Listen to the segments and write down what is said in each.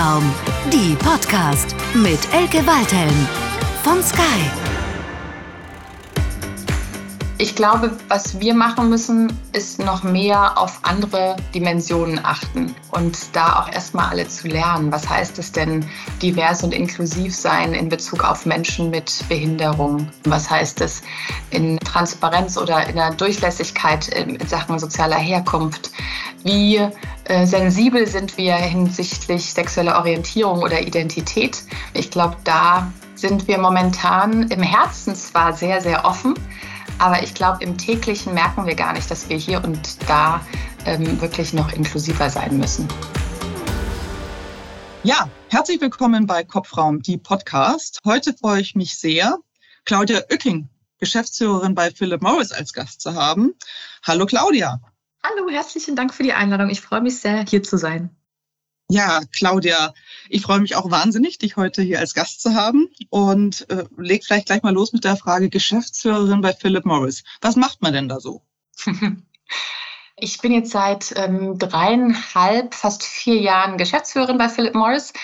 Kopfraum, die Podcast mit Elke Waldhelm von Sky. Ich glaube, was wir machen müssen, ist noch mehr auf andere Dimensionen achten und da auch erstmal alle zu lernen. Was heißt es denn, divers und inklusiv sein in Bezug auf Menschen mit Behinderung? Was heißt es in Transparenz oder in der Durchlässigkeit in Sachen sozialer Herkunft? Wie äh, sensibel sind wir hinsichtlich sexueller Orientierung oder Identität? Ich glaube, da sind wir momentan im Herzen zwar sehr, sehr offen, aber ich glaube, im täglichen merken wir gar nicht, dass wir hier und da ähm, wirklich noch inklusiver sein müssen. Ja, herzlich willkommen bei Kopfraum, die Podcast. Heute freue ich mich sehr, Claudia Oecking, Geschäftsführerin bei Philip Morris als Gast zu haben. Hallo Claudia. Hallo, herzlichen Dank für die Einladung. Ich freue mich sehr, hier zu sein. Ja, Claudia, ich freue mich auch wahnsinnig, dich heute hier als Gast zu haben und äh, leg vielleicht gleich mal los mit der Frage Geschäftsführerin bei Philip Morris. Was macht man denn da so? Ich bin jetzt seit ähm, dreieinhalb, fast vier Jahren Geschäftsführerin bei Philip Morris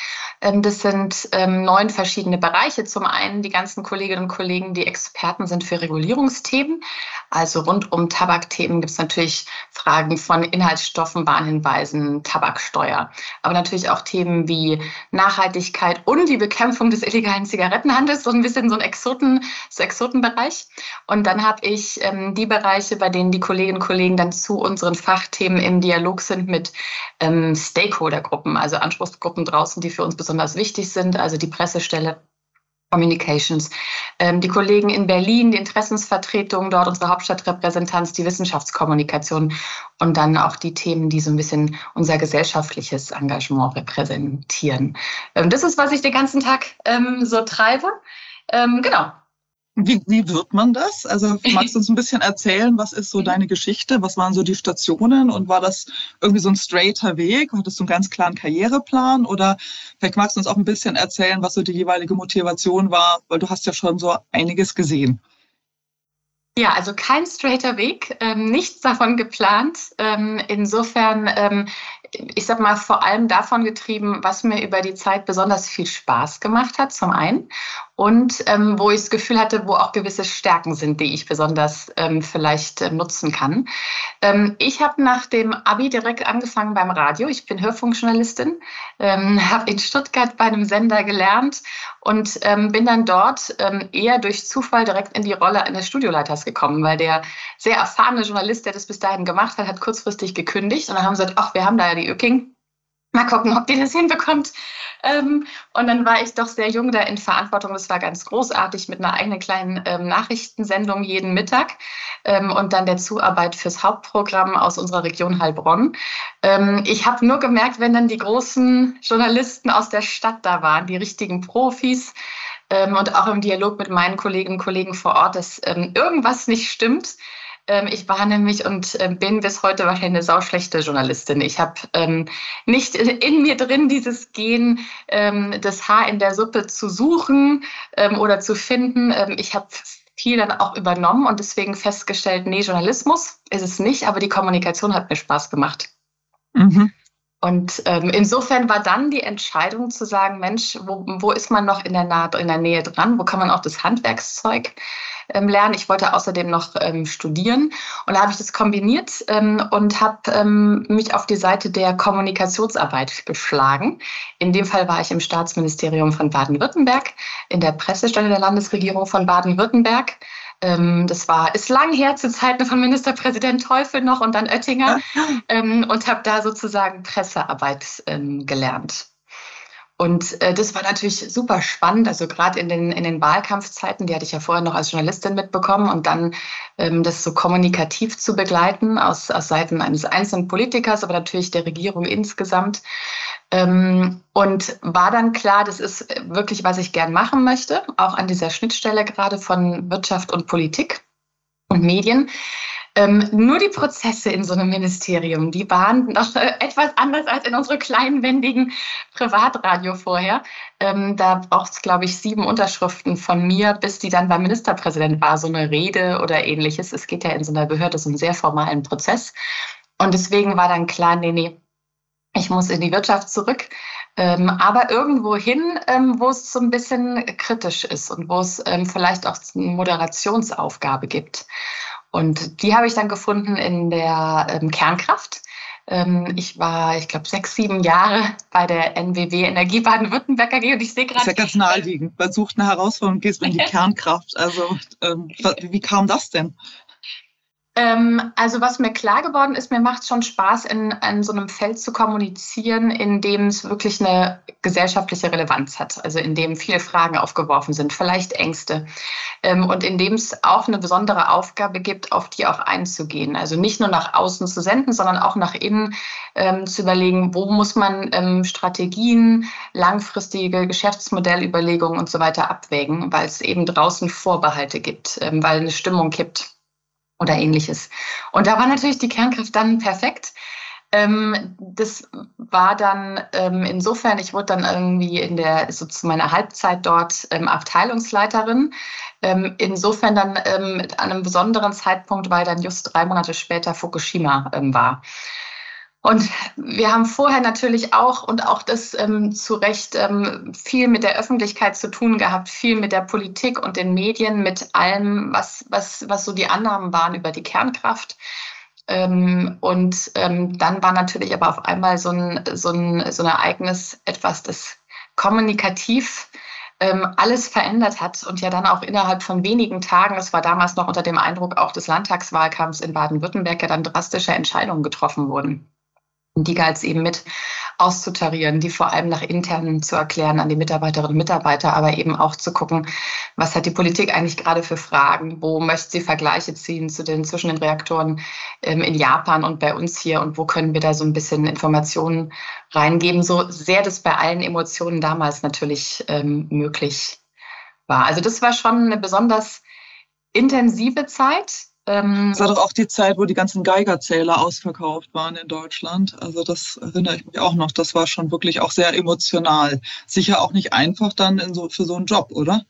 das sind ähm, neun verschiedene Bereiche. Zum einen die ganzen Kolleginnen und Kollegen, die Experten sind für Regulierungsthemen. Also rund um Tabakthemen gibt es natürlich Fragen von Inhaltsstoffen, Warnhinweisen, Tabaksteuer. Aber natürlich auch Themen wie Nachhaltigkeit und die Bekämpfung des illegalen Zigarettenhandels, so ein bisschen so ein Exoten, so Exotenbereich. Und dann habe ich ähm, die Bereiche, bei denen die Kolleginnen und Kollegen dann zu unseren Fachthemen im Dialog sind mit ähm, Stakeholdergruppen, also Anspruchsgruppen draußen, die für uns besonders wichtig sind, also die Pressestelle Communications, ähm, die Kollegen in Berlin, die Interessensvertretung dort, unsere Hauptstadtrepräsentanz, die Wissenschaftskommunikation und dann auch die Themen, die so ein bisschen unser gesellschaftliches Engagement repräsentieren. Ähm, das ist, was ich den ganzen Tag ähm, so treibe. Ähm, genau. Wie, wie wird man das? Also magst du uns ein bisschen erzählen, was ist so deine Geschichte? Was waren so die Stationen und war das irgendwie so ein straighter Weg? Hattest du einen ganz klaren Karriereplan oder vielleicht magst du uns auch ein bisschen erzählen, was so die jeweilige Motivation war, weil du hast ja schon so einiges gesehen. Ja, also kein straighter Weg, ähm, nichts davon geplant. Ähm, insofern ähm, ich sag mal, vor allem davon getrieben, was mir über die Zeit besonders viel Spaß gemacht hat, zum einen. Und ähm, wo ich das Gefühl hatte, wo auch gewisse Stärken sind, die ich besonders ähm, vielleicht äh, nutzen kann. Ähm, ich habe nach dem Abi direkt angefangen beim Radio. Ich bin Hörfunkjournalistin, ähm, habe in Stuttgart bei einem Sender gelernt und ähm, bin dann dort ähm, eher durch Zufall direkt in die Rolle eines Studioleiters gekommen, weil der sehr erfahrene Journalist, der das bis dahin gemacht hat, hat kurzfristig gekündigt. Und dann haben sie gesagt, ach, wir haben da ja die Öking. Mal gucken, ob die das hinbekommt. Ähm, und dann war ich doch sehr jung da in Verantwortung. Das war ganz großartig mit einer eigenen kleinen ähm, Nachrichtensendung jeden Mittag ähm, und dann der Zuarbeit fürs Hauptprogramm aus unserer Region Heilbronn. Ähm, ich habe nur gemerkt, wenn dann die großen Journalisten aus der Stadt da waren, die richtigen Profis, ähm, und auch im Dialog mit meinen Kolleginnen und Kollegen vor Ort, dass ähm, irgendwas nicht stimmt. Ähm, ich war nämlich und ähm, bin bis heute wahrscheinlich eine sauschlechte Journalistin. Ich habe ähm, nicht in mir drin dieses Gen, ähm, das Haar in der Suppe zu suchen ähm, oder zu finden. Ähm, ich habe viel dann auch übernommen und deswegen festgestellt, nee, Journalismus ist es nicht, aber die Kommunikation hat mir Spaß gemacht. Mhm. Und ähm, insofern war dann die Entscheidung zu sagen, Mensch, wo, wo ist man noch in der, Naht, in der Nähe dran? Wo kann man auch das Handwerkszeug ähm, lernen? Ich wollte außerdem noch ähm, studieren und da habe ich das kombiniert ähm, und habe ähm, mich auf die Seite der Kommunikationsarbeit geschlagen. In dem Fall war ich im Staatsministerium von Baden-Württemberg, in der Pressestelle der Landesregierung von Baden-Württemberg ähm, das war, ist lang her zu Zeiten von Ministerpräsident Teufel noch und dann Oettinger ähm, und habe da sozusagen Pressearbeit ähm, gelernt. Und äh, das war natürlich super spannend, also gerade in den, in den Wahlkampfzeiten, die hatte ich ja vorher noch als Journalistin mitbekommen und dann ähm, das so kommunikativ zu begleiten aus, aus Seiten eines einzelnen Politikers, aber natürlich der Regierung insgesamt. Ähm, und war dann klar, das ist wirklich, was ich gern machen möchte, auch an dieser Schnittstelle gerade von Wirtschaft und Politik und Medien. Ähm, nur die Prozesse in so einem Ministerium, die waren noch etwas anders als in unserem kleinen, wendigen Privatradio vorher. Ähm, da braucht es, glaube ich, sieben Unterschriften von mir, bis die dann beim Ministerpräsident war, so eine Rede oder ähnliches. Es geht ja in so einer Behörde so einen sehr formalen Prozess. Und deswegen war dann klar, nee, nee, ich muss in die Wirtschaft zurück. Ähm, aber irgendwo hin, ähm, wo es so ein bisschen kritisch ist und wo es ähm, vielleicht auch eine Moderationsaufgabe gibt. Und die habe ich dann gefunden in der ähm, Kernkraft. Ähm, ich war, ich glaube, sechs, sieben Jahre bei der NWW Energie Baden-Württemberg AG und ich sehe gerade. Das ist ja ganz naheliegend. Man sucht eine Herausforderung, gehst in die Kernkraft. Also, ähm, wie kam das denn? Ähm, also was mir klar geworden ist, mir macht es schon Spaß, in, in so einem Feld zu kommunizieren, in dem es wirklich eine gesellschaftliche Relevanz hat. Also in dem viele Fragen aufgeworfen sind, vielleicht Ängste. Ähm, und in dem es auch eine besondere Aufgabe gibt, auf die auch einzugehen. Also nicht nur nach außen zu senden, sondern auch nach innen ähm, zu überlegen, wo muss man ähm, Strategien, langfristige Geschäftsmodellüberlegungen und so weiter abwägen, weil es eben draußen Vorbehalte gibt, ähm, weil eine Stimmung kippt oder ähnliches. Und da war natürlich die Kernkraft dann perfekt. Ähm, das war dann ähm, insofern, ich wurde dann irgendwie in der, so zu meiner Halbzeit dort ähm, Abteilungsleiterin. Ähm, insofern dann ähm, an einem besonderen Zeitpunkt, weil dann just drei Monate später Fukushima ähm, war. Und wir haben vorher natürlich auch und auch das ähm, zu Recht ähm, viel mit der Öffentlichkeit zu tun gehabt, viel mit der Politik und den Medien, mit allem, was, was, was so die Annahmen waren über die Kernkraft. Ähm, und ähm, dann war natürlich aber auf einmal so ein, so ein, so ein Ereignis etwas, das kommunikativ ähm, alles verändert hat und ja dann auch innerhalb von wenigen Tagen, es war damals noch unter dem Eindruck auch des Landtagswahlkampfs in Baden-Württemberg, ja dann drastische Entscheidungen getroffen wurden die galt eben mit auszutarieren, die vor allem nach intern zu erklären an die Mitarbeiterinnen und Mitarbeiter, aber eben auch zu gucken, was hat die Politik eigentlich gerade für Fragen, wo möchte sie Vergleiche ziehen zu den, zwischen den Reaktoren ähm, in Japan und bei uns hier? Und wo können wir da so ein bisschen Informationen reingeben, so sehr das bei allen Emotionen damals natürlich ähm, möglich war. Also das war schon eine besonders intensive Zeit, ähm, das war doch auch die Zeit, wo die ganzen Geigerzähler ausverkauft waren in Deutschland. Also das erinnere ich mich auch noch. Das war schon wirklich auch sehr emotional. Sicher auch nicht einfach dann in so, für so einen Job, oder?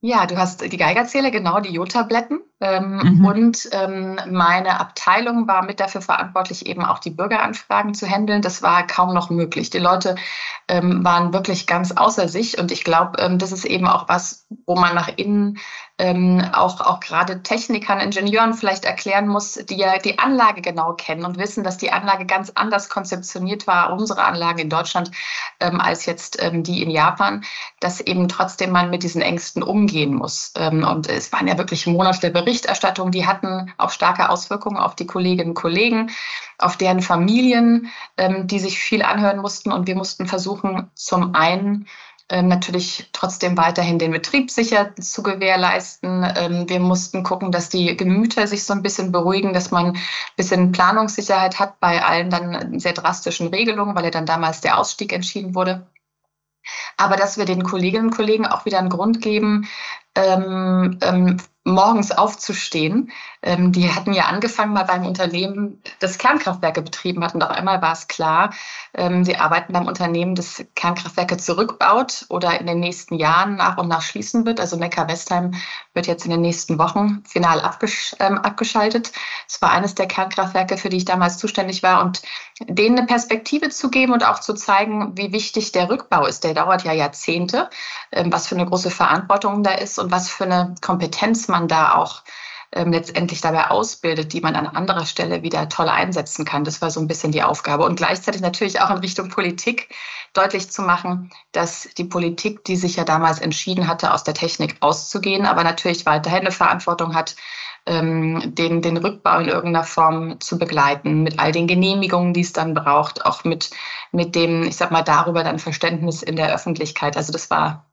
Ja, du hast die Geigerzähler, genau, die Jodtabletten. Ähm, mhm. Und ähm, meine Abteilung war mit dafür verantwortlich, eben auch die Bürgeranfragen zu handeln. Das war kaum noch möglich. Die Leute ähm, waren wirklich ganz außer sich. Und ich glaube, ähm, das ist eben auch was, wo man nach innen ähm, auch, auch gerade Technikern, Ingenieuren vielleicht erklären muss, die ja die Anlage genau kennen und wissen, dass die Anlage ganz anders konzeptioniert war, unsere Anlage in Deutschland, ähm, als jetzt die in Japan, dass eben trotzdem man mit diesen Ängsten umgehen muss. Und es waren ja wirklich Monate der Berichterstattung, die hatten auch starke Auswirkungen auf die Kolleginnen und Kollegen, auf deren Familien, ähm, die sich viel anhören mussten. Und wir mussten versuchen, zum einen ähm, natürlich trotzdem weiterhin den Betrieb sicher zu gewährleisten. Ähm, wir mussten gucken, dass die Gemüter sich so ein bisschen beruhigen, dass man ein bisschen Planungssicherheit hat bei allen dann sehr drastischen Regelungen, weil ja dann damals der Ausstieg entschieden wurde. Aber dass wir den Kolleginnen und Kollegen auch wieder einen Grund geben, ähm, ähm, morgens aufzustehen. Ähm, die hatten ja angefangen mal beim Unternehmen, das Kernkraftwerke betrieben hat und auf einmal war es klar, ähm, sie arbeiten beim Unternehmen, das Kernkraftwerke zurückbaut oder in den nächsten Jahren nach und nach schließen wird. Also Neckar-Westheim wird jetzt in den nächsten Wochen final abgesch ähm, abgeschaltet. Es war eines der Kernkraftwerke, für die ich damals zuständig war und denen eine Perspektive zu geben und auch zu zeigen, wie wichtig der Rückbau ist. Der dauert ja Jahrzehnte, ähm, was für eine große Verantwortung da ist und was für eine Kompetenz man da auch ähm, letztendlich dabei ausbildet, die man an anderer Stelle wieder toll einsetzen kann. Das war so ein bisschen die Aufgabe. Und gleichzeitig natürlich auch in Richtung Politik deutlich zu machen, dass die Politik, die sich ja damals entschieden hatte, aus der Technik auszugehen, aber natürlich weiterhin eine Verantwortung hat, ähm, den, den Rückbau in irgendeiner Form zu begleiten, mit all den Genehmigungen, die es dann braucht, auch mit, mit dem, ich sag mal, darüber dann Verständnis in der Öffentlichkeit. Also das war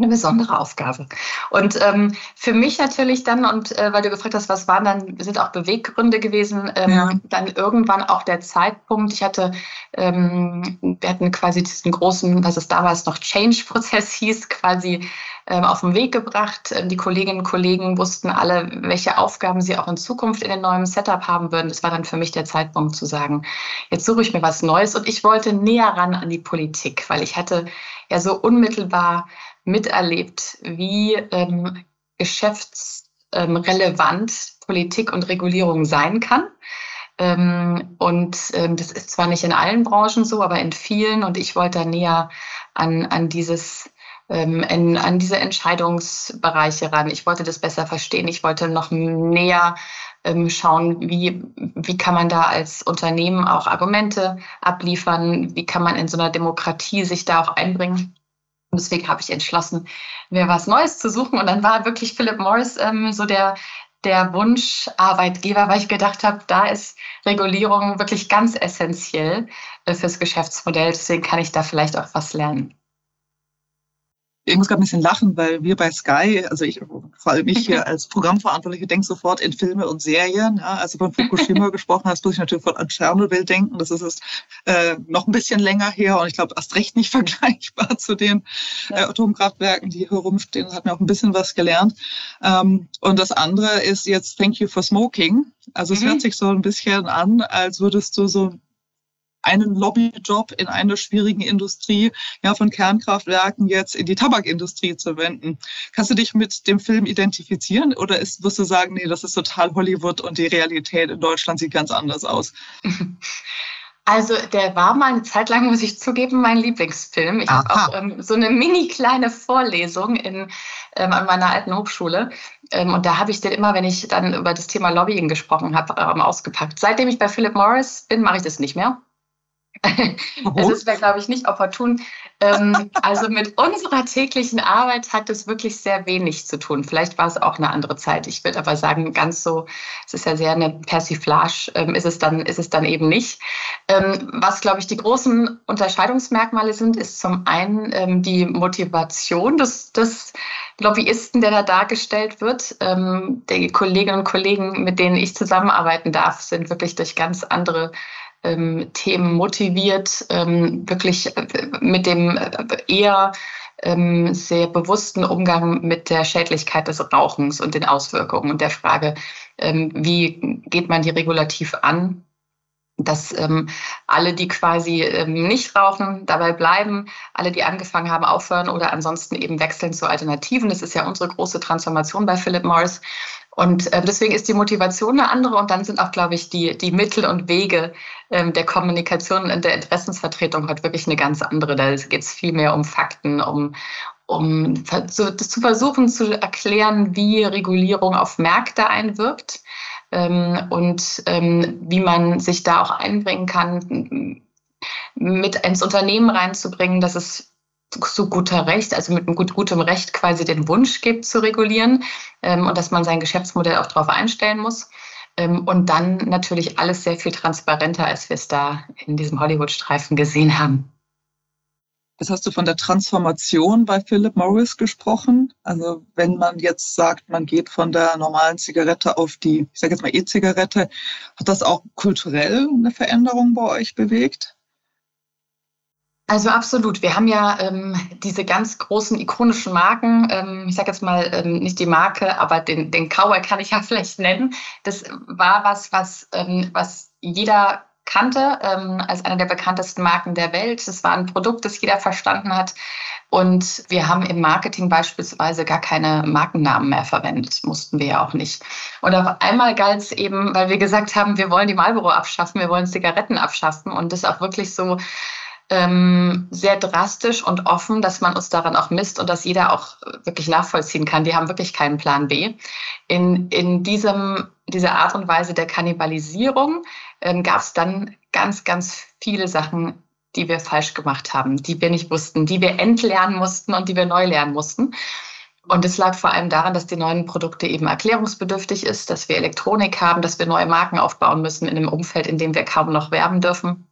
eine besondere Aufgabe. Und ähm, für mich natürlich dann, und äh, weil du gefragt hast, was waren dann, sind auch Beweggründe gewesen, ähm, ja. dann irgendwann auch der Zeitpunkt. Ich hatte, ähm, wir hatten quasi diesen großen, was es damals noch Change-Prozess hieß, quasi ähm, auf den Weg gebracht. Ähm, die Kolleginnen und Kollegen wussten alle, welche Aufgaben sie auch in Zukunft in den neuen Setup haben würden. Das war dann für mich der Zeitpunkt zu sagen, jetzt suche ich mir was Neues. Und ich wollte näher ran an die Politik, weil ich hatte ja so unmittelbar miterlebt, wie ähm, geschäftsrelevant Politik und Regulierung sein kann. Ähm, und ähm, das ist zwar nicht in allen Branchen so, aber in vielen. Und ich wollte da näher an, an dieses ähm, in, an diese Entscheidungsbereiche ran. Ich wollte das besser verstehen. Ich wollte noch näher ähm, schauen, wie, wie kann man da als Unternehmen auch Argumente abliefern, wie kann man in so einer Demokratie sich da auch einbringen. Und deswegen habe ich entschlossen, mir was Neues zu suchen. Und dann war wirklich Philip Morris ähm, so der, der Wunscharbeitgeber, weil ich gedacht habe, da ist Regulierung wirklich ganz essentiell äh, fürs Geschäftsmodell. Deswegen kann ich da vielleicht auch was lernen ich muss gerade ein bisschen lachen, weil wir bei Sky, also ich, vor allem ich hier als Programmverantwortliche, denke sofort in Filme und Serien. Ja, also von Fukushima gesprochen hast, muss ich natürlich von an Tschernobyl denken. Das ist es äh, noch ein bisschen länger her und ich glaube erst recht nicht vergleichbar zu den äh, Atomkraftwerken, die hier rumstehen. Das hat mir auch ein bisschen was gelernt. Ähm, und das andere ist jetzt Thank You for Smoking. Also es mhm. hört sich so ein bisschen an, als würdest du so einen Lobbyjob in einer schwierigen Industrie, ja, von Kernkraftwerken jetzt in die Tabakindustrie zu wenden. Kannst du dich mit dem Film identifizieren oder ist, wirst du sagen, nee, das ist total Hollywood und die Realität in Deutschland sieht ganz anders aus? Also der war mal eine Zeit lang, muss ich zugeben, mein Lieblingsfilm. Ich habe auch ähm, so eine mini kleine Vorlesung in, ähm, an meiner alten Hochschule. Ähm, und da habe ich den immer, wenn ich dann über das Thema Lobbying gesprochen habe, ähm, ausgepackt. Seitdem ich bei Philip Morris bin, mache ich das nicht mehr. Es wäre, glaube ich, nicht opportun. Ähm, also mit unserer täglichen Arbeit hat es wirklich sehr wenig zu tun. Vielleicht war es auch eine andere Zeit. Ich würde aber sagen, ganz so, es ist ja sehr eine Persiflage, ähm, ist, es dann, ist es dann eben nicht. Ähm, was, glaube ich, die großen Unterscheidungsmerkmale sind, ist zum einen ähm, die Motivation des, des Lobbyisten, der da dargestellt wird. Ähm, die Kolleginnen und Kollegen, mit denen ich zusammenarbeiten darf, sind wirklich durch ganz andere ähm, Themen motiviert, ähm, wirklich äh, mit dem äh, eher ähm, sehr bewussten Umgang mit der Schädlichkeit des Rauchens und den Auswirkungen und der Frage, ähm, wie geht man die regulativ an, dass ähm, alle, die quasi ähm, nicht rauchen, dabei bleiben, alle, die angefangen haben, aufhören oder ansonsten eben wechseln zu Alternativen. Das ist ja unsere große Transformation bei Philip Morris. Und äh, deswegen ist die Motivation eine andere und dann sind auch, glaube ich, die, die Mittel und Wege ähm, der Kommunikation und der Interessensvertretung heute wirklich eine ganz andere. Da geht es viel mehr um Fakten, um, um zu, zu versuchen zu erklären, wie Regulierung auf Märkte einwirkt ähm, und ähm, wie man sich da auch einbringen kann, mit ins Unternehmen reinzubringen, dass es zu guter Recht, also mit gut, gutem Recht quasi den Wunsch gibt zu regulieren ähm, und dass man sein Geschäftsmodell auch darauf einstellen muss. Ähm, und dann natürlich alles sehr viel transparenter, als wir es da in diesem Hollywood-Streifen gesehen haben. Jetzt hast du von der Transformation bei Philip Morris gesprochen. Also wenn man jetzt sagt, man geht von der normalen Zigarette auf die, ich sage jetzt mal E-Zigarette, hat das auch kulturell eine Veränderung bei euch bewegt? Also absolut. Wir haben ja ähm, diese ganz großen ikonischen Marken. Ähm, ich sage jetzt mal ähm, nicht die Marke, aber den, den Cowboy kann ich ja vielleicht nennen. Das war was, was, ähm, was jeder kannte ähm, als eine der bekanntesten Marken der Welt. Das war ein Produkt, das jeder verstanden hat. Und wir haben im Marketing beispielsweise gar keine Markennamen mehr verwendet. Mussten wir ja auch nicht. Und auf einmal galt es eben, weil wir gesagt haben, wir wollen die Marlboro abschaffen, wir wollen Zigaretten abschaffen und das auch wirklich so ähm, sehr drastisch und offen, dass man uns daran auch misst und dass jeder auch wirklich nachvollziehen kann. Die haben wirklich keinen Plan B. In, in diesem, dieser Art und Weise der Kannibalisierung ähm, gab es dann ganz, ganz viele Sachen, die wir falsch gemacht haben, die wir nicht wussten, die wir entlernen mussten und die wir neu lernen mussten. Und es lag vor allem daran, dass die neuen Produkte eben erklärungsbedürftig ist, dass wir Elektronik haben, dass wir neue Marken aufbauen müssen in einem Umfeld, in dem wir kaum noch werben dürfen.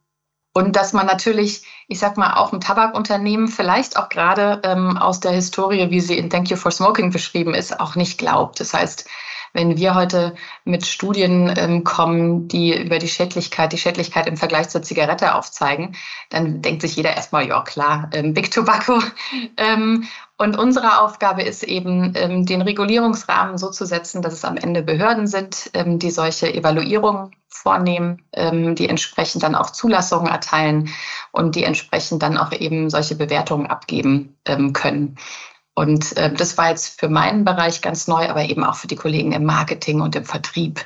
Und dass man natürlich, ich sag mal, auch ein Tabakunternehmen vielleicht auch gerade ähm, aus der Historie, wie sie in Thank You for Smoking beschrieben ist, auch nicht glaubt. Das heißt, wenn wir heute mit Studien ähm, kommen, die über die Schädlichkeit, die Schädlichkeit im Vergleich zur Zigarette aufzeigen, dann denkt sich jeder erstmal, ja klar, ähm, Big Tobacco. Ähm, und unsere Aufgabe ist eben, ähm, den Regulierungsrahmen so zu setzen, dass es am Ende Behörden sind, ähm, die solche Evaluierungen vornehmen, ähm, die entsprechend dann auch Zulassungen erteilen und die entsprechend dann auch eben solche Bewertungen abgeben können. Und das war jetzt für meinen Bereich ganz neu, aber eben auch für die Kollegen im Marketing und im Vertrieb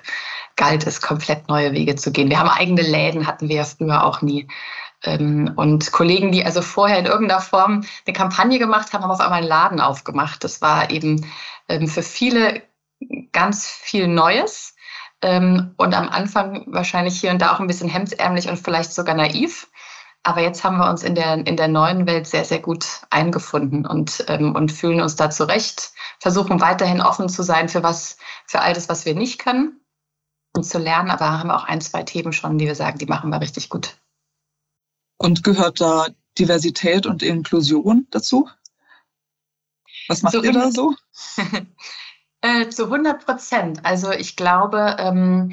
galt es, komplett neue Wege zu gehen. Wir haben eigene Läden, hatten wir ja früher auch nie. Ähm, und Kollegen, die also vorher in irgendeiner Form eine Kampagne gemacht haben, haben auf einmal einen Laden aufgemacht. Das war eben ähm, für viele ganz viel Neues ähm, und am Anfang wahrscheinlich hier und da auch ein bisschen hemdsärmlich und vielleicht sogar naiv. Aber jetzt haben wir uns in der, in der neuen Welt sehr, sehr gut eingefunden und, und fühlen uns da zurecht, versuchen weiterhin offen zu sein für was, für all das, was wir nicht können und zu lernen, aber haben auch ein, zwei Themen schon, die wir sagen, die machen wir richtig gut. Und gehört da Diversität und Inklusion dazu? Was macht so, ihr da so? äh, zu 100 Prozent. Also ich glaube, ähm,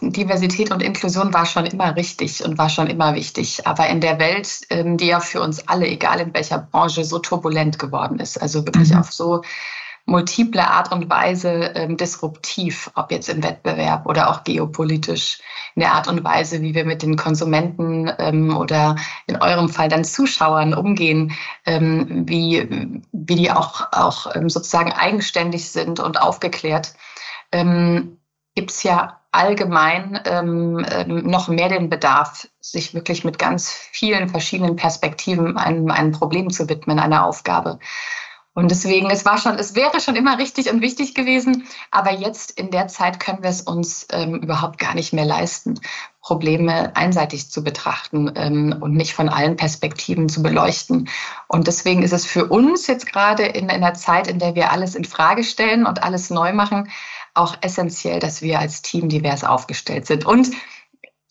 Diversität und Inklusion war schon immer richtig und war schon immer wichtig. Aber in der Welt, ähm, die ja für uns alle, egal in welcher Branche, so turbulent geworden ist, also wirklich mhm. auf so multiple Art und Weise ähm, disruptiv, ob jetzt im Wettbewerb oder auch geopolitisch, in der Art und Weise, wie wir mit den Konsumenten ähm, oder in eurem Fall dann Zuschauern umgehen, ähm, wie, wie die auch, auch ähm, sozusagen eigenständig sind und aufgeklärt, ähm, gibt es ja allgemein ähm, noch mehr den Bedarf, sich wirklich mit ganz vielen verschiedenen Perspektiven einem, einem Problem zu widmen, einer Aufgabe. Und deswegen, es war schon, es wäre schon immer richtig und wichtig gewesen, aber jetzt in der Zeit können wir es uns ähm, überhaupt gar nicht mehr leisten, Probleme einseitig zu betrachten ähm, und nicht von allen Perspektiven zu beleuchten. Und deswegen ist es für uns jetzt gerade in, in einer Zeit, in der wir alles in Frage stellen und alles neu machen, auch essentiell, dass wir als Team divers aufgestellt sind. Und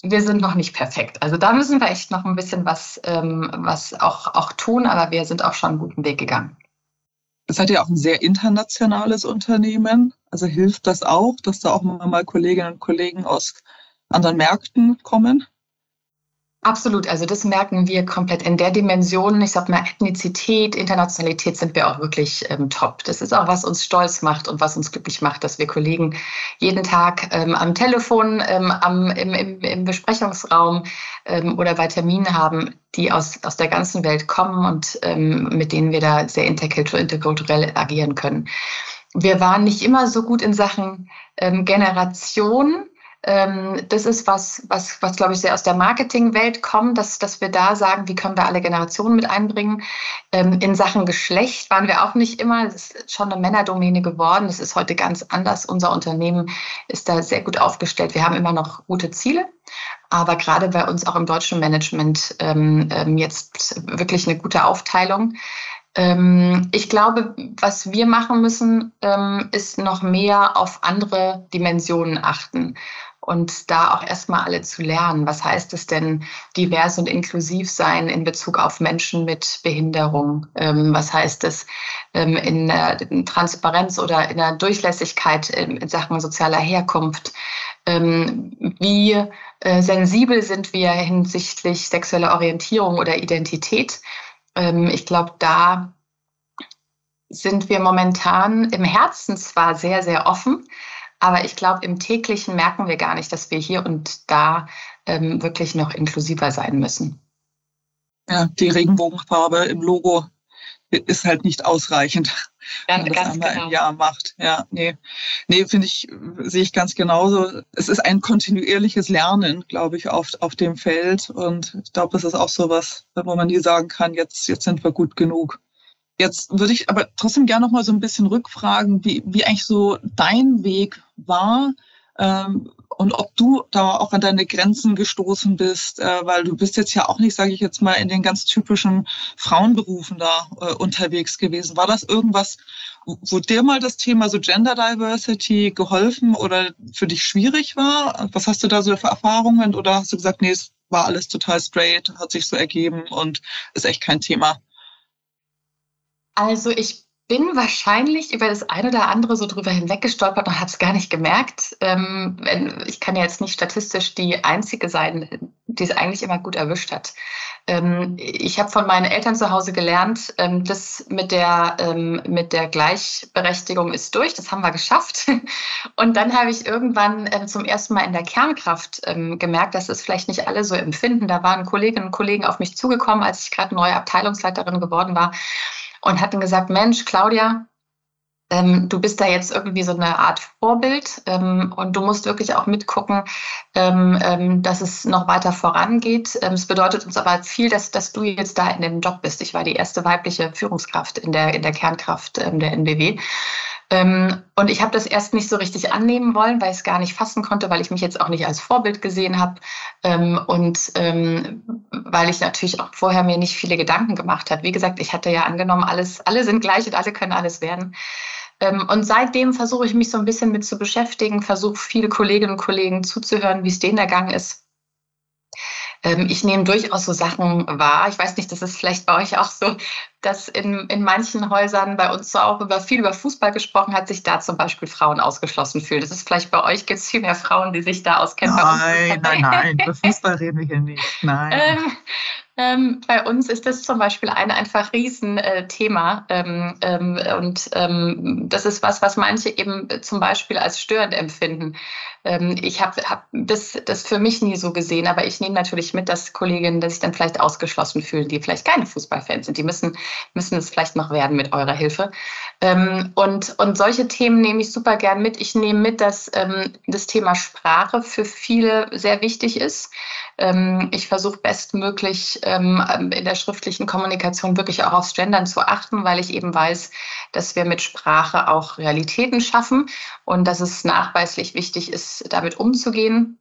wir sind noch nicht perfekt. Also da müssen wir echt noch ein bisschen was, ähm, was auch, auch tun, aber wir sind auch schon einen guten Weg gegangen. Das hat ja auch ein sehr internationales Unternehmen. Also hilft das auch, dass da auch mal Kolleginnen und Kollegen aus anderen Märkten kommen? Absolut, also das merken wir komplett in der Dimension. Ich sag mal, Ethnizität, Internationalität sind wir auch wirklich ähm, top. Das ist auch, was uns stolz macht und was uns glücklich macht, dass wir Kollegen jeden Tag ähm, am Telefon, ähm, am, im, im, im, Besprechungsraum ähm, oder bei Terminen haben, die aus, aus der ganzen Welt kommen und ähm, mit denen wir da sehr interkulturell agieren können. Wir waren nicht immer so gut in Sachen ähm, Generation das ist was, was, was glaube ich, sehr aus der Marketingwelt kommt, dass, dass wir da sagen, wie können wir alle Generationen mit einbringen. Ähm, in Sachen Geschlecht waren wir auch nicht immer. Es ist schon eine Männerdomäne geworden. Das ist heute ganz anders. Unser Unternehmen ist da sehr gut aufgestellt. Wir haben immer noch gute Ziele. Aber gerade bei uns auch im deutschen Management ähm, ähm jetzt wirklich eine gute Aufteilung. Ähm, ich glaube, was wir machen müssen, ähm, ist noch mehr auf andere Dimensionen achten und da auch erstmal alle zu lernen. Was heißt es denn, divers und inklusiv sein in Bezug auf Menschen mit Behinderung? Ähm, was heißt es ähm, in, Transparenz oder in der Durchlässigkeit in Sachen sozialer Herkunft? Ähm, wie äh, sensibel sind wir hinsichtlich sexueller Orientierung oder Identität? ich glaube, da sind wir momentan im Herzen zwar sehr, sehr offen, aber ich glaube, im täglichen merken wir gar nicht, dass wir hier und da ähm, wirklich noch inklusiver sein müssen. Ja, die Regenbogenfarbe im Logo ist halt nicht ausreichend, wenn man das einmal genau. im Jahr macht. Ja, nee, nee, finde ich, sehe ich ganz genauso. Es ist ein kontinuierliches Lernen, glaube ich, auf, auf dem Feld. Und ich glaube, das ist auch so was, wo man nie sagen kann, jetzt, jetzt sind wir gut genug. Jetzt würde ich aber trotzdem gerne noch mal so ein bisschen rückfragen, wie, wie eigentlich so dein Weg war ähm, und ob du da auch an deine Grenzen gestoßen bist, äh, weil du bist jetzt ja auch nicht, sage ich jetzt mal, in den ganz typischen Frauenberufen da äh, unterwegs gewesen. War das irgendwas, wo dir mal das Thema so Gender Diversity geholfen oder für dich schwierig war? Was hast du da so für Erfahrungen oder hast du gesagt, nee, es war alles total straight, hat sich so ergeben und ist echt kein Thema? Also ich bin wahrscheinlich über das eine oder andere so drüber hinweggestolpert und habe es gar nicht gemerkt. Ähm, ich kann ja jetzt nicht statistisch die Einzige sein, die es eigentlich immer gut erwischt hat. Ähm, ich habe von meinen Eltern zu Hause gelernt, ähm, das mit der, ähm, mit der Gleichberechtigung ist durch, das haben wir geschafft. Und dann habe ich irgendwann ähm, zum ersten Mal in der Kernkraft ähm, gemerkt, dass es vielleicht nicht alle so empfinden. Da waren Kolleginnen und Kollegen auf mich zugekommen, als ich gerade neue Abteilungsleiterin geworden war und hatten gesagt, Mensch, Claudia, ähm, du bist da jetzt irgendwie so eine Art Vorbild ähm, und du musst wirklich auch mitgucken, ähm, ähm dass es noch weiter vorangeht. Ähm, es bedeutet uns aber viel, dass, dass du jetzt da in dem Job bist. Ich war die erste weibliche Führungskraft in der, in der Kernkraft ähm, der NBW. Ähm, und ich habe das erst nicht so richtig annehmen wollen, weil ich es gar nicht fassen konnte, weil ich mich jetzt auch nicht als Vorbild gesehen habe ähm, und ähm, weil ich natürlich auch vorher mir nicht viele Gedanken gemacht habe. Wie gesagt, ich hatte ja angenommen, alles, alle sind gleich und alle können alles werden. Ähm, und seitdem versuche ich mich so ein bisschen mit zu beschäftigen, versuche viele Kolleginnen und Kollegen zuzuhören, wie es denen ergangen ist ich nehme durchaus so Sachen wahr. Ich weiß nicht, das ist vielleicht bei euch auch so, dass in, in manchen Häusern bei uns so auch über viel über Fußball gesprochen hat, sich da zum Beispiel Frauen ausgeschlossen fühlen. Das ist vielleicht bei euch gibt es viel mehr Frauen, die sich da auskennen. Nein, nein, nein, über Fußball reden wir hier nicht. Nein. Ähm, ähm, bei uns ist das zum Beispiel ein einfach Riesenthema. Äh, ähm, ähm, und ähm, das ist was, was manche eben zum Beispiel als störend empfinden. Ähm, ich habe hab das, das für mich nie so gesehen, aber ich nehme natürlich mit, dass Kolleginnen dass sich dann vielleicht ausgeschlossen fühlen, die vielleicht keine Fußballfans sind. Die müssen, müssen es vielleicht noch werden mit eurer Hilfe. Ähm, und, und solche Themen nehme ich super gern mit. Ich nehme mit, dass das Thema Sprache für viele sehr wichtig ist. ich versuche bestmöglich ähm, in der schriftlichen Kommunikation wirklich auch aufs Gendern zu achten, weil ich eben weiß, dass wir mit Sprache auch Realitäten schaffen und dass es nachweislich wichtig ist, damit umzugehen.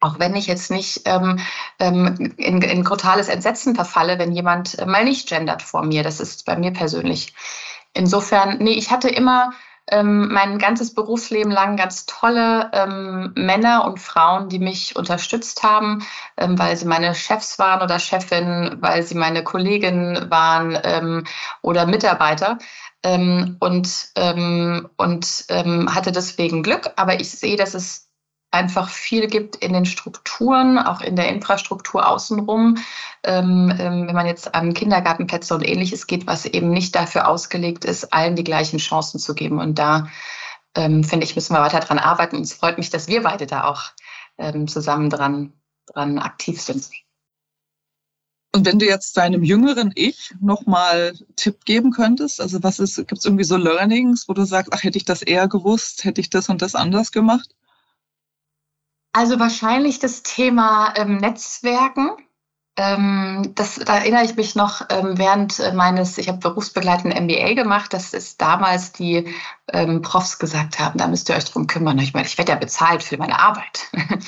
Auch wenn ich jetzt nicht ähm, ähm in, in brutales Entsetzen verfalle, wenn jemand mal nicht gendert vor mir. Das ist bei mir persönlich. Insofern, nee, ich hatte immer ähm, mein ganzes Berufsleben lang ganz tolle ähm, Männer und Frauen, die mich unterstützt haben, ähm, weil sie meine Chefs waren oder Chefin, weil sie meine Kolleginnen waren ähm, oder Mitarbeiter. Ähm, und ähm, und hatte deswegen Glück. Aber ich sehe, dass es einfach viel gibt in den Strukturen, auch in der Infrastruktur außenrum. Ähm, ähm, wenn man jetzt an Kindergartenplätze und ähnliches geht, was eben nicht dafür ausgelegt ist, allen die gleichen Chancen zu geben. Und da ähm, finde ich, müssen wir weiter dran arbeiten. Und es freut mich, dass wir beide da auch ähm, zusammen dran, dran aktiv sind. Und wenn du jetzt deinem jüngeren Ich nochmal Tipp geben könntest, also was ist, gibt es irgendwie so Learnings, wo du sagst, ach, hätte ich das eher gewusst, hätte ich das und das anders gemacht? Also wahrscheinlich das Thema ähm, Netzwerken. Ähm, das, da erinnere ich mich noch ähm, während äh, meines, ich habe berufsbegleitend MBA gemacht, dass es damals die ähm, Profs gesagt haben, da müsst ihr euch drum kümmern. Ich meine, ich werde ja bezahlt für meine Arbeit.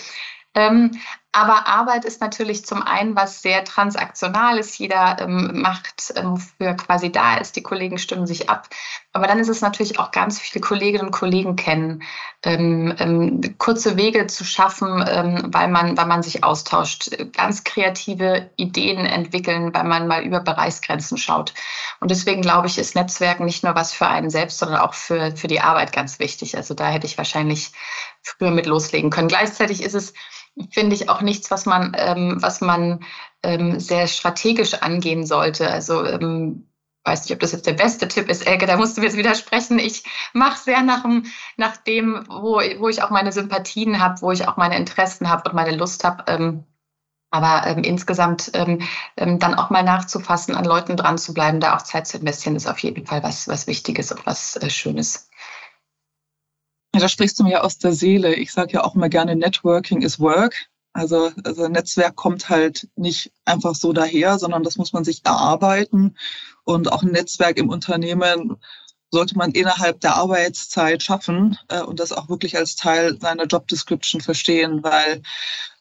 aber Arbeit ist natürlich zum einen was sehr transaktional ist. Jeder ähm, macht, ähm, wofür quasi da ist. Die Kollegen stimmen sich ab. Aber dann ist es natürlich auch ganz viele Kolleginnen und Kollegen kennen, ähm, ähm kurze Wege zu schaffen, ähm, weil, man, weil man sich austauscht, ganz kreative Ideen entwickeln, weil man mal über Bereichsgrenzen schaut. Und deswegen glaube ich, ist Netzwerken nicht nur was für einen selbst, sondern auch für, für die Arbeit ganz wichtig. Also da hätte ich wahrscheinlich früher mit loslegen können. Gleichzeitig ist es finde ich auch nichts, was man, ähm, was man ähm, sehr strategisch angehen sollte. Also ähm, weiß nicht, ob das jetzt der beste Tipp ist, Elke, da musst du mir jetzt widersprechen. Ich mache sehr nach, nach dem, wo, wo ich auch meine Sympathien habe, wo ich auch meine Interessen habe und meine Lust habe. Ähm, aber ähm, insgesamt ähm, dann auch mal nachzufassen, an Leuten dran zu bleiben, da auch Zeit zu investieren, ist auf jeden Fall was, was Wichtiges und was äh, Schönes. Ja, da sprichst du mir aus der Seele. Ich sage ja auch immer gerne, Networking is Work. Also, also Netzwerk kommt halt nicht einfach so daher, sondern das muss man sich erarbeiten. Und auch ein Netzwerk im Unternehmen sollte man innerhalb der Arbeitszeit schaffen äh, und das auch wirklich als Teil seiner Job Description verstehen, weil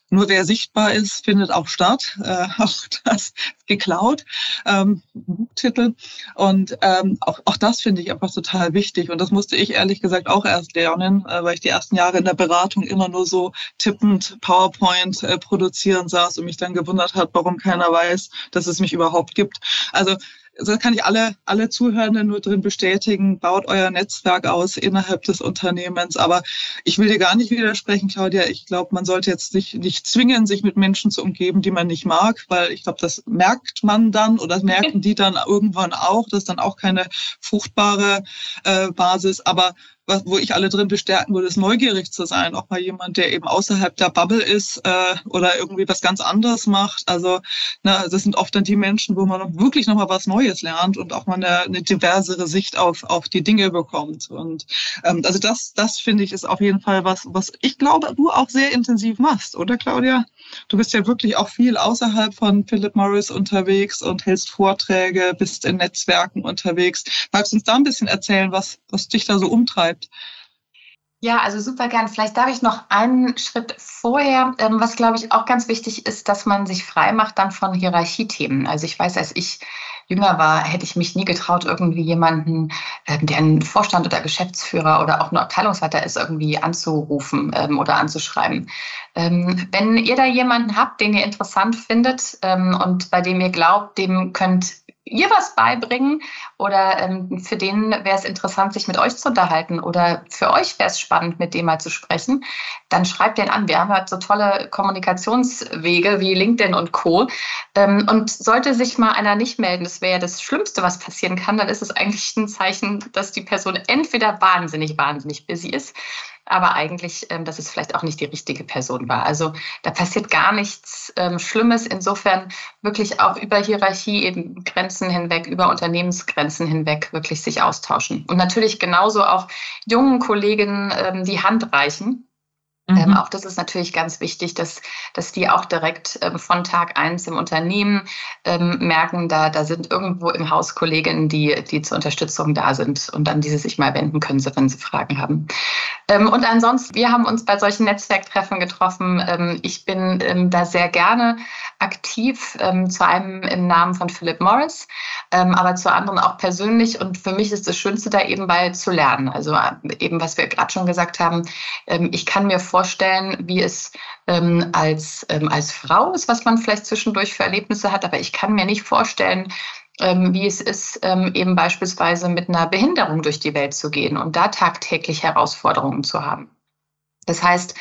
nur wer sichtbar ist, findet auch statt. Äh, auch das geklaut, ähm, Titel. Und ähm, auch, auch das finde ich einfach total wichtig. Und das musste ich ehrlich gesagt auch erst lernen, äh, weil ich die ersten Jahre in der Beratung immer nur so tippend PowerPoint äh, produzieren saß und mich dann gewundert hat, warum keiner weiß, dass es mich überhaupt gibt. Also also das kann ich alle, alle Zuhörenden nur drin bestätigen. Baut euer Netzwerk aus innerhalb des Unternehmens. Aber ich will dir gar nicht widersprechen, Claudia. Ich glaube, man sollte jetzt nicht, nicht zwingen, sich mit Menschen zu umgeben, die man nicht mag, weil ich glaube, das merkt man dann oder merken die dann irgendwann auch. Das ist dann auch keine fruchtbare äh, Basis. Aber wo ich alle drin bestärken würde, ist neugierig zu sein. Auch mal jemand, der eben außerhalb der Bubble ist äh, oder irgendwie was ganz anderes macht. Also na, das sind oft dann die Menschen, wo man wirklich nochmal was Neues lernt und auch mal eine, eine diversere Sicht auf, auf die Dinge bekommt. Und ähm, also das, das finde ich, ist auf jeden Fall was, was ich glaube, du auch sehr intensiv machst, oder Claudia? Du bist ja wirklich auch viel außerhalb von Philip Morris unterwegs und hältst Vorträge, bist in Netzwerken unterwegs. Magst du uns da ein bisschen erzählen, was, was dich da so umtreibt? Ja, also super gern. Vielleicht darf ich noch einen Schritt vorher, ähm, was glaube ich auch ganz wichtig ist, dass man sich frei macht dann von Hierarchiethemen. Also ich weiß, als ich jünger war, hätte ich mich nie getraut, irgendwie jemanden, ähm, der ein Vorstand oder Geschäftsführer oder auch nur Abteilungsleiter ist, irgendwie anzurufen ähm, oder anzuschreiben. Ähm, wenn ihr da jemanden habt, den ihr interessant findet ähm, und bei dem ihr glaubt, dem könnt ihr was beibringen oder ähm, für den wäre es interessant, sich mit euch zu unterhalten oder für euch wäre es spannend, mit dem mal zu sprechen, dann schreibt den an. Wir haben halt so tolle Kommunikationswege wie LinkedIn und Co. Ähm, und sollte sich mal einer nicht melden, das wäre ja das Schlimmste, was passieren kann, dann ist es eigentlich ein Zeichen, dass die Person entweder wahnsinnig, wahnsinnig busy ist aber eigentlich, ähm, dass es vielleicht auch nicht die richtige Person war. Also da passiert gar nichts ähm, Schlimmes. Insofern wirklich auch über Hierarchie eben Grenzen hinweg, über Unternehmensgrenzen hinweg wirklich sich austauschen. Und natürlich genauso auch jungen Kolleginnen ähm, die Hand reichen mhm. Ähm, auch das ist natürlich ganz wichtig, dass, dass die auch direkt ähm, von Tag eins im Unternehmen ähm, merken, da, da sind irgendwo im Haus Kolleginnen, die, die zur Unterstützung da sind und an die sie sich mal wenden können, wenn sie Fragen haben. Ähm, und ansonsten, wir haben uns bei solchen Netzwerktreffen getroffen. Ähm, ich bin da sehr gerne aktiv, zu einem im Namen von Philip Morris, aber zu anderen auch persönlich. Und für mich ist das Schönste da eben bei zu lernen. Also äh, eben, was wir gerade schon gesagt haben, ich kann mir vorstellen, vorstellen, wie es ähm, als, ähm, als Frau ist, was man vielleicht zwischendurch für Erlebnisse hat, aber ich kann mir nicht vorstellen, ähm, wie es ist, ähm, eben beispielsweise mit einer Behinderung durch die Welt zu gehen und da tagtäglich Herausforderungen zu haben. Das heißt,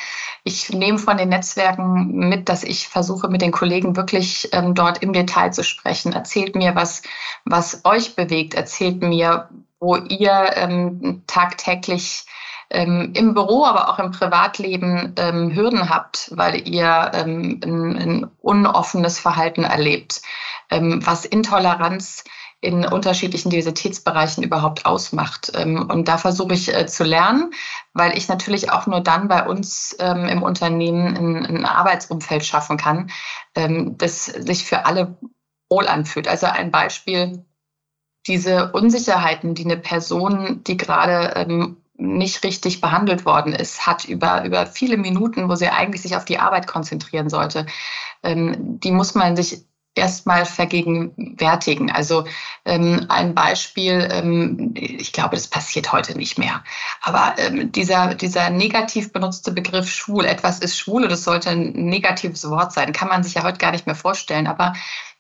ich nehme von den Netzwerken mit, dass ich versuche, mit den Kollegen wirklich ähm, dort im Detail zu sprechen. Erzählt mir, was, was euch bewegt. Erzählt mir, wo ihr ähm, tagtäglich ähm, im Büro, aber auch im Privatleben ähm, Hürden habt, weil ihr ähm, ein, ein, unoffenes Verhalten erlebt, ähm, was Intoleranz in unterschiedlichen Diversitätsbereichen überhaupt ausmacht. Ähm, und da versuche ich äh, zu lernen, weil ich natürlich auch nur dann bei uns ähm, im Unternehmen ein, Arbeitsumfeld schaffen kann, das sich für alle wohl anfühlt. Also ein Beispiel, diese Unsicherheiten, die eine Person, die gerade nicht richtig behandelt worden ist, hat über, über viele Minuten, wo sie eigentlich sich auf die Arbeit konzentrieren sollte, ähm, die muss man sich erstmal vergegenwärtigen. Also ähm, ein Beispiel, ähm, ich glaube, das passiert heute nicht mehr. Aber ähm, dieser, dieser negativ benutzte Begriff schwul, etwas ist schwul es sollte ein negatives Wort sein, kann man sich ja heute gar nicht mehr vorstellen. Aber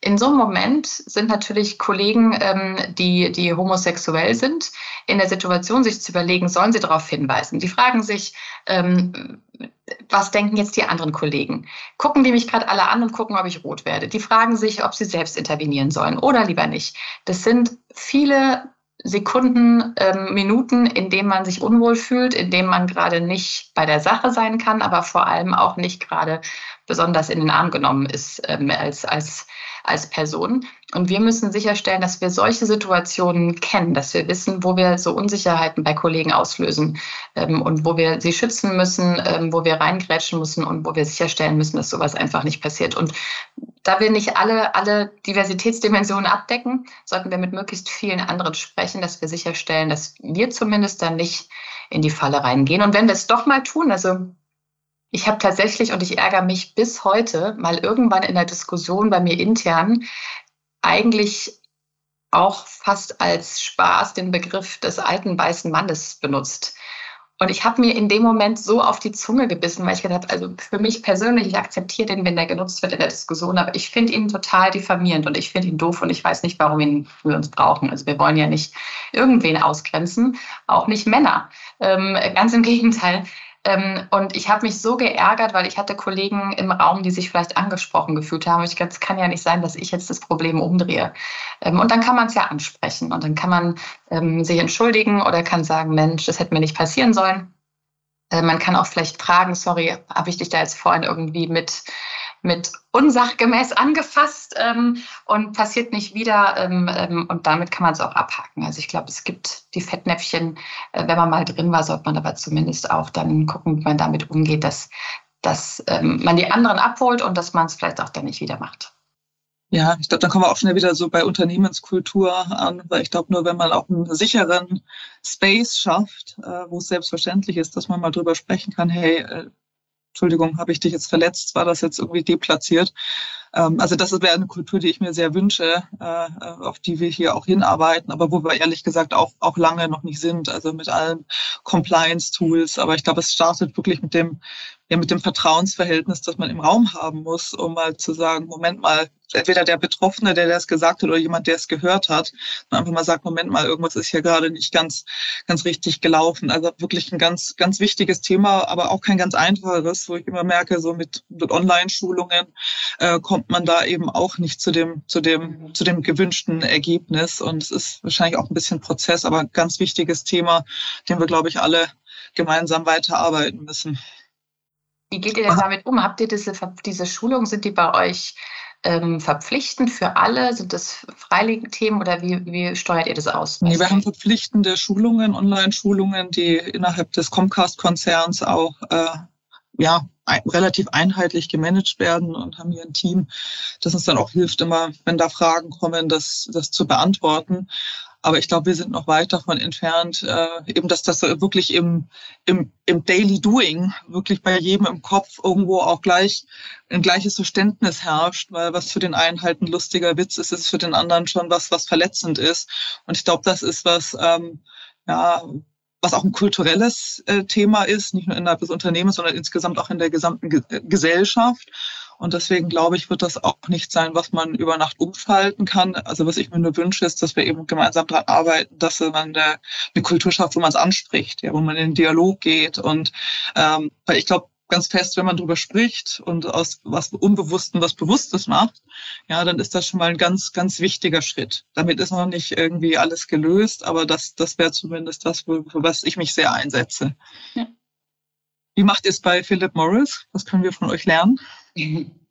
in so einem Moment sind natürlich Kollegen, ähm, die, die homosexuell sind, in der Situation, sich zu überlegen, sollen sie darauf hinweisen. Die fragen sich, ähm, was denken jetzt die anderen Kollegen? Gucken die mich gerade alle an und gucken, ob ich rot werde? Die fragen sich, ob sie selbst intervenieren sollen oder lieber nicht. Das sind viele Sekunden, ähm, Minuten, in denen man sich unwohl fühlt, in denen man gerade nicht bei der Sache sein kann, aber vor allem auch nicht gerade besonders in den Arm genommen ist ähm, als, als als Person. Und wir müssen sicherstellen, dass wir solche Situationen kennen, dass wir wissen, wo wir so Unsicherheiten bei Kollegen auslösen ähm, und wo wir sie schützen müssen, ähm, wo wir reingrätschen müssen und wo wir sicherstellen müssen, dass sowas einfach nicht passiert. Und da wir nicht alle, alle Diversitätsdimensionen abdecken, sollten wir mit möglichst vielen anderen sprechen, dass wir sicherstellen, dass wir zumindest dann nicht in die Falle reingehen. Und wenn wir es doch mal tun, also ich habe tatsächlich, und ich ärgere mich bis heute, mal irgendwann in der Diskussion bei mir intern eigentlich auch fast als Spaß den Begriff des alten weißen Mannes benutzt. Und ich habe mir in dem Moment so auf die Zunge gebissen, weil ich gedacht habe, also für mich persönlich, ich akzeptiere den, wenn der genutzt wird in der Diskussion, aber ich finde ihn total diffamierend und ich finde ihn doof und ich weiß nicht, warum ihn wir uns brauchen. Also wir wollen ja nicht irgendwen ausgrenzen, auch nicht Männer. Ähm, ganz im Gegenteil. Ähm, und ich habe mich so geärgert, weil ich hatte Kollegen im Raum, die sich vielleicht angesprochen gefühlt haben. Ich glaube, es kann ja nicht sein, dass ich jetzt das Problem umdrehe. Ähm, und dann kann man es ja ansprechen und dann kann man ähm, sich entschuldigen oder kann sagen, Mensch, das hätte mir nicht passieren sollen. Äh, man kann auch vielleicht fragen, sorry, habe ich dich da jetzt vorhin irgendwie mit mit unsachgemäß angefasst ähm, und passiert nicht wieder. Ähm, ähm, und damit kann man es auch abhaken. Also ich glaube, es gibt die Fettnäpfchen, äh, wenn man mal drin war, sollte man aber zumindest auch dann gucken, wie man damit umgeht, dass, dass ähm, man die anderen abholt und dass man es vielleicht auch dann nicht wieder macht. Ja, ich glaube, dann kommen wir auch schnell wieder so bei Unternehmenskultur an, weil ich glaube, nur wenn man auch einen sicheren Space schafft, äh, wo es selbstverständlich ist, dass man mal drüber sprechen kann, hey, äh, Entschuldigung, habe ich dich jetzt verletzt? War das jetzt irgendwie deplatziert? Ähm, also das wäre eine Kultur, die ich mir sehr wünsche, äh, auf die wir hier auch hinarbeiten, aber wo wir ehrlich gesagt auch, auch lange noch nicht sind, also mit allen Compliance-Tools. Aber ich glaube, es startet wirklich mit dem, ja, mit dem Vertrauensverhältnis, das man im Raum haben muss, um mal zu sagen, Moment mal, entweder der Betroffene, der das gesagt hat, oder jemand, der es gehört hat, und einfach mal sagt, Moment mal, irgendwas ist hier gerade nicht ganz, ganz richtig gelaufen. Also wirklich ein ganz, ganz wichtiges Thema, aber auch kein ganz einfaches, wo ich immer merke, so mit, mit Online-Schulungen äh, kommt man da eben auch nicht zu dem, zu dem, zu dem gewünschten Ergebnis. Und es ist wahrscheinlich auch ein bisschen Prozess, aber ein ganz wichtiges Thema, den wir, glaube ich, alle gemeinsam weiterarbeiten müssen. Wie geht ihr denn damit um? Habt ihr diese, diese Schulungen, sind die bei euch ähm, verpflichtend für alle? Sind das freiwillige Themen oder wie, wie steuert ihr das aus? Nee, wir haben verpflichtende Schulungen, Online-Schulungen, die innerhalb des Comcast-Konzerns auch äh, ja, relativ einheitlich gemanagt werden und haben hier ein Team, das uns dann auch hilft, immer, wenn da Fragen kommen, das, das zu beantworten. Aber ich glaube, wir sind noch weit davon entfernt, äh, eben, dass das wirklich im, im, im Daily Doing wirklich bei jedem im Kopf irgendwo auch gleich ein gleiches Verständnis herrscht, weil was für den einen halt ein lustiger Witz ist, ist für den anderen schon was, was verletzend ist. Und ich glaube, das ist was, ähm, ja, was auch ein kulturelles äh, Thema ist, nicht nur innerhalb des Unternehmens, sondern insgesamt auch in der gesamten Ge äh, Gesellschaft. Und deswegen glaube ich, wird das auch nicht sein, was man über Nacht umschalten kann. Also was ich mir nur wünsche, ist, dass wir eben gemeinsam daran arbeiten, dass man eine, Kultur schafft, wo man es anspricht, ja, wo man in den Dialog geht. Und ähm, weil ich glaube, ganz fest, wenn man drüber spricht und aus was Unbewussten was Bewusstes macht, ja, dann ist das schon mal ein ganz, ganz wichtiger Schritt. Damit ist noch nicht irgendwie alles gelöst, aber das, das wäre zumindest das, für, was ich mich sehr einsetze. Ja. Wie macht ihr es bei Philip Morris? Was können wir von euch lernen?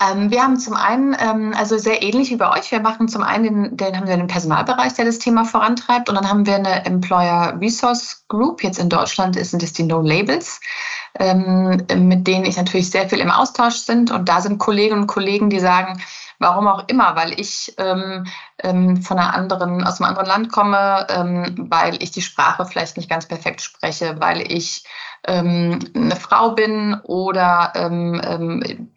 Ähm, wir haben zum einen, ähm, also sehr ähnlich wie bei euch, wir machen zum einen, den, den haben wir einen Personalbereich, der das Thema vorantreibt und dann haben wir eine Employer Resource Group. Jetzt in Deutschland sind es die No Labels, ähm, mit denen ich natürlich sehr viel im Austausch sind und da sind Kolleginnen und Kollegen, die sagen, warum auch immer, weil ich ähm, ähm, von einer anderen, aus einem anderen Land komme, ähm, weil ich die Sprache vielleicht nicht ganz perfekt spreche, weil ich ähm, eine Frau bin oder ähm, ähm,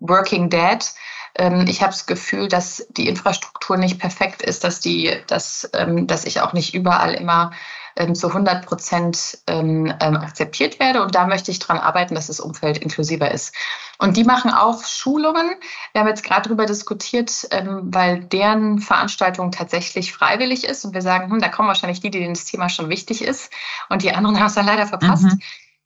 Working Dad. Ähm, ich habe das Gefühl, dass die Infrastruktur nicht perfekt ist, dass, die, dass, ähm, dass ich auch nicht überall immer ähm, zu 100 Prozent akzeptiert werde. Und da möchte ich daran arbeiten, dass das Umfeld inklusiver ist. Und die machen auch Schulungen. Wir haben jetzt gerade darüber diskutiert, weil deren Veranstaltung tatsächlich freiwillig ist. Und wir sagen, hm, da kommen wahrscheinlich die, denen das Thema schon wichtig ist. Und die anderen haben es dann leider verpasst. Mhm.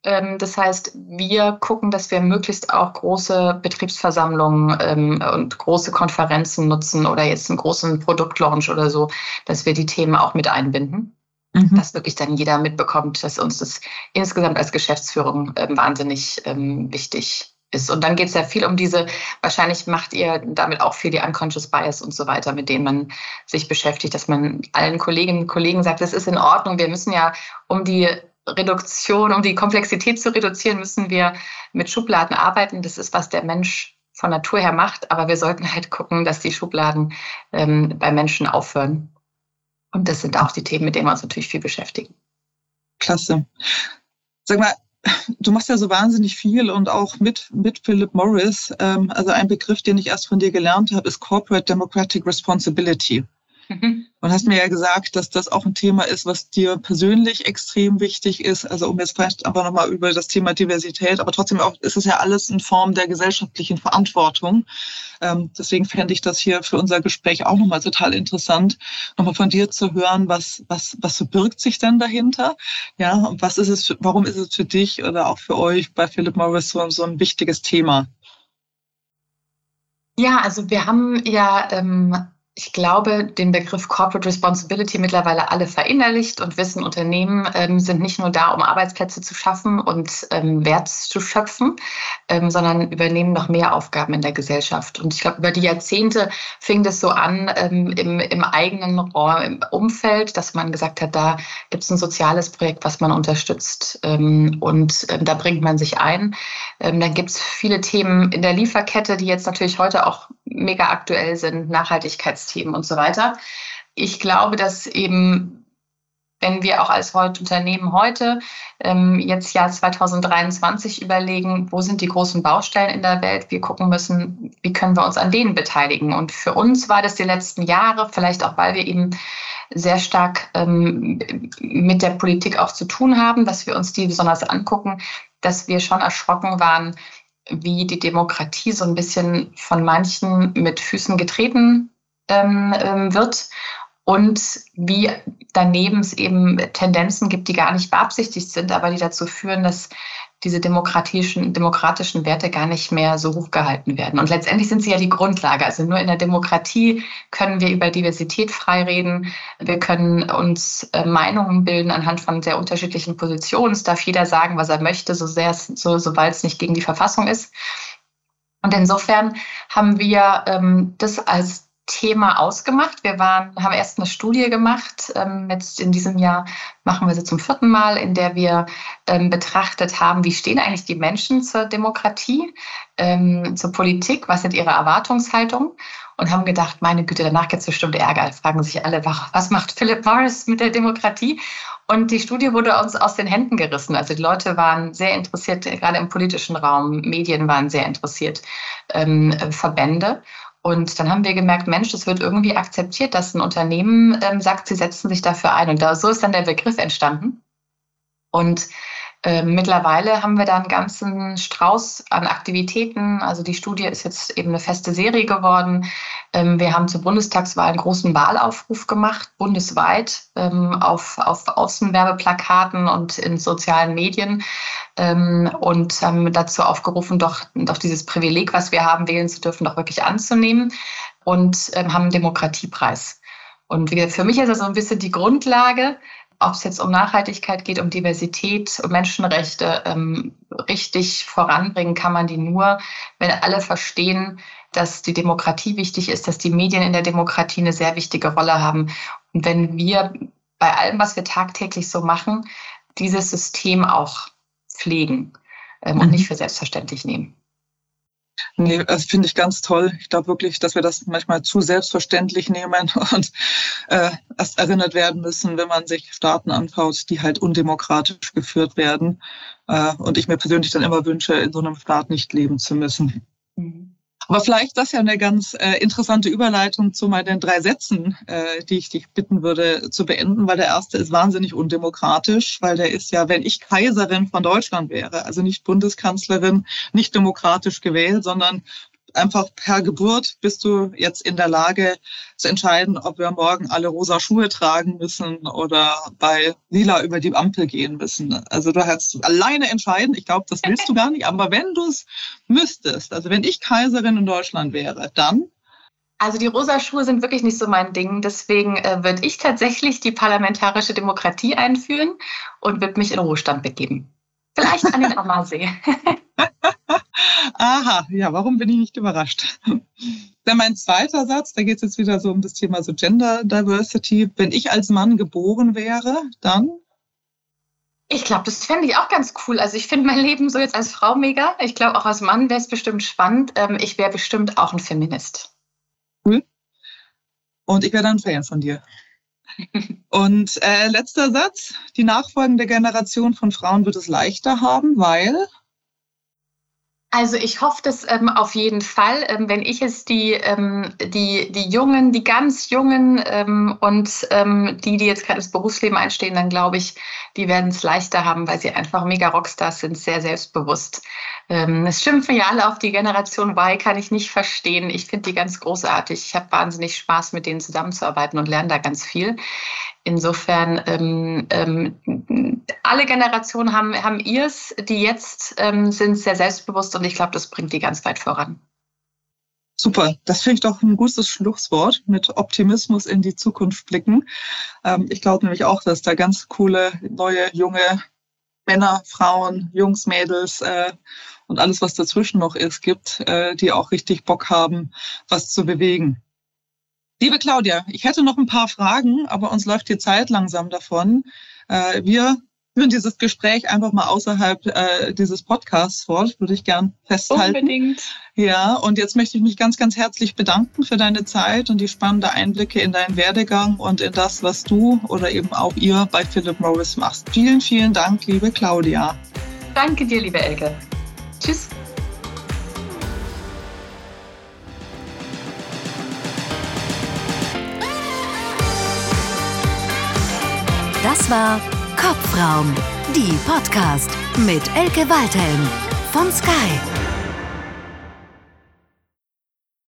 Ähm, das heißt, wir gucken, dass wir möglichst auch große Betriebsversammlungen ähm, und große Konferenzen nutzen oder jetzt einen großen Produktlaunch oder so, dass wir die Themen auch mit einbinden. Mhm. Dass wirklich dann jeder mitbekommt, dass uns das insgesamt als Geschäftsführung ähm, wahnsinnig ähm, wichtig ist. Und dann geht es ja viel um diese, wahrscheinlich macht ihr damit auch viel die Unconscious Bias und so weiter, mit denen man sich beschäftigt, dass man allen Kolleginnen und Kollegen sagt, es ist in Ordnung, wir müssen ja um die Reduktion, um die Komplexität zu reduzieren, müssen wir mit Schubladen arbeiten. Das ist, was der Mensch von Natur her macht. Aber wir sollten halt gucken, dass die Schubladen ähm, bei Menschen aufhören. Und das sind auch die Themen, mit denen wir uns natürlich viel beschäftigen. Klasse. Sag mal, du machst ja so wahnsinnig viel und auch mit, mit Philip Morris. Ähm, also ein Begriff, den ich erst von dir gelernt habe, ist Corporate Democratic Responsibility. Und hast mir ja gesagt, dass das auch ein Thema ist, was dir persönlich extrem wichtig ist. Also um jetzt vielleicht einfach nochmal über das Thema Diversität, aber trotzdem auch ist es ja alles in Form der gesellschaftlichen Verantwortung. Ähm, deswegen fände ich das hier für unser Gespräch auch nochmal total interessant, nochmal von dir zu hören, was, was, was verbirgt sich denn dahinter? Ja, und was ist es, warum ist es für dich oder auch für euch bei Philip Morris so, so ein wichtiges Thema? Ja, also wir haben ja ähm, ich glaube, den Begriff Corporate Responsibility mittlerweile alle verinnerlicht und wissen, Unternehmen ähm, sind nicht nur da, um Arbeitsplätze zu schaffen und ähm, Wert zu schöpfen, ähm, sondern übernehmen noch mehr Aufgaben in der Gesellschaft. Und ich glaube, über die Jahrzehnte fing das so an ähm, im, im eigenen Umfeld, dass man gesagt hat, da gibt es ein soziales Projekt, was man unterstützt ähm, und ähm, da bringt man sich ein. dann gibt es viele Themen in der Lieferkette, die jetzt natürlich heute auch mega aktuell sind, Nachhaltigkeitsthemen und so weiter. Ich glaube, dass eben wenn wir auch als Unternehmen heute ähm, jetzt Jahr 2023 überlegen, wo sind die großen Baustellen in der Welt, wir gucken müssen, wie können wir uns an denen beteiligen. Und für uns war das die letzten Jahre, vielleicht auch weil wir eben sehr stark ähm, mit der Politik auch zu tun haben, dass wir uns die besonders angucken, dass wir schon erschrocken waren, wie die Demokratie so ein bisschen von manchen mit Füßen getreten ähm, ähm, wird und wie daneben es eben Tendenzen gibt, die gar nicht beabsichtigt sind, aber die dazu führen, dass diese demokratischen, demokratischen Werte gar nicht mehr so hochgehalten werden. Und letztendlich sind sie ja die Grundlage. Also nur in der Demokratie können wir über Diversität frei reden. Wir können uns äh, Meinungen bilden anhand von sehr unterschiedlichen Positionen. Es darf jeder sagen, was er möchte, so sehr es, so, sobald es nicht gegen die Verfassung ist. Und insofern haben wir ähm, das als Thema ausgemacht. Wir waren, haben erst eine Studie gemacht. Ähm, jetzt in diesem Jahr machen wir sie zum vierten Mal, in der wir ähm, betrachtet haben, wie stehen eigentlich die Menschen zur Demokratie, ähm, zur Politik, was sind ihre Erwartungshaltungen und haben gedacht, meine Güte, danach gibt es bestimmt Ärger. Fragen sich alle, was macht Philip Morris mit der Demokratie? Und die Studie wurde uns aus den Händen gerissen. Also die Leute waren sehr interessiert, gerade im politischen Raum, Medien waren sehr interessiert, ähm, Verbände. Und dann haben wir gemerkt, Mensch, es wird irgendwie akzeptiert, dass ein Unternehmen ähm, sagt, sie setzen sich dafür ein. Und da, so ist dann der Begriff entstanden. Und ähm, mittlerweile haben wir da einen ganzen Strauß an Aktivitäten. Also die Studie ist jetzt eben eine feste Serie geworden. Ähm, wir haben zur Bundestagswahl einen großen Wahlaufruf gemacht, bundesweit, ähm, auf, auf Außenwerbeplakaten und in sozialen Medien. und haben dazu aufgerufen, doch, doch dieses Privileg, was wir haben, wählen zu dürfen, doch wirklich anzunehmen. Und haben einen Demokratiepreis. Und für mich ist das so ein bisschen die Grundlage, ob es jetzt um Nachhaltigkeit geht, um Diversität, um Menschenrechte, ähm, richtig voranbringen kann man die nur, wenn alle verstehen, dass die Demokratie wichtig ist, dass die Medien in der Demokratie eine sehr wichtige Rolle haben. Und wenn wir bei allem, was wir tagtäglich so machen, dieses System auch pflegen ähm, und mhm. nicht für selbstverständlich nehmen. Nee, das finde ich ganz toll. Ich glaube wirklich, dass wir das manchmal zu selbstverständlich nehmen und äh, erst erinnert werden müssen, wenn man sich Staaten anschaut, die halt undemokratisch geführt werden. Äh, und ich mir persönlich dann immer wünsche, in so einem Staat nicht leben zu müssen. Mhm. Aber vielleicht das ja eine ganz äh, interessante Überleitung zu meinen drei Sätzen, äh, die ich dich bitten würde zu beenden, weil der erste ist wahnsinnig undemokratisch, weil der ist ja, wenn ich Kaiserin von Deutschland wäre, also nicht Bundeskanzlerin, nicht demokratisch gewählt, sondern einfach per Geburt bist du jetzt in der Lage zu entscheiden, ob wir morgen alle rosa Schuhe tragen müssen oder bei lila über die Ampel gehen müssen. Also du kannst alleine entscheiden. Ich glaube, das willst du gar nicht. Aber wenn du es müsstest, also wenn ich Kaiserin in Deutschland wäre, dann also die rosa Schuhe sind wirklich nicht so mein Ding. Deswegen äh, würde ich tatsächlich die parlamentarische Demokratie einführen und würde mich in Ruhestand begeben. Vielleicht an den Ammersee. Aha, ja, warum bin ich nicht überrascht? Dann mein zweiter Satz, da geht es jetzt wieder so um das Thema so Gender Diversity. Wenn ich als Mann geboren wäre, dann? Ich glaube, das fände ich auch ganz cool. Also ich finde mein Leben so jetzt als Frau mega. Ich glaube, auch als Mann wäre es bestimmt spannend. Ähm, ich wäre bestimmt auch ein Feminist. Cool. Und ich wäre dann ein Fan von dir. Und äh, letzter Satz. Die nachfolgende Generation von Frauen wird es leichter haben, weil Also ich hoffe das ähm, auf jeden Fall. Ähm, wenn ich es die, ähm, die, die Jungen, die ganz Jungen ähm, und ähm, die, die jetzt gerade ins Berufsleben einstehen, dann glaube ich, die werden es leichter haben, weil sie einfach mega Rockstars sind, sehr selbstbewusst. Ähm, es schimpfen ja alle auf die Generation Y, kann ich nicht verstehen. Ich finde die ganz großartig. Ich habe wahnsinnig Spaß, mit denen zusammenzuarbeiten und lerne da ganz viel. Insofern, ähm, ähm, alle Generationen haben, haben ihrs, die jetzt ähm, sind sehr selbstbewusst und ich glaube, das bringt die ganz weit voran. Super, das finde ich doch ein gutes Schlusswort mit Optimismus in die Zukunft blicken. Ähm, ich glaube nämlich auch, dass da ganz coole, neue, junge Männer, Frauen, Jungs, Mädels äh, und alles, was dazwischen noch ist, gibt, äh, die auch richtig Bock haben, was zu bewegen. Liebe Claudia, ich hätte noch ein paar Fragen, aber uns läuft die Zeit langsam davon. Äh, wir führen dieses Gespräch einfach mal außerhalb äh, dieses Podcasts fort, würde ich gern festhalten. Unbedingt. Ja, und jetzt möchte ich mich ganz, ganz herzlich bedanken für deine Zeit und die spannenden Einblicke in deinen Werdegang und in das, was du oder eben auch ihr bei Philip Morris machst. Vielen, vielen Dank, liebe Claudia. Danke dir, liebe Elke. Tschüss. Das war Kopfraum, die Podcast mit Elke Waldhelm von Sky.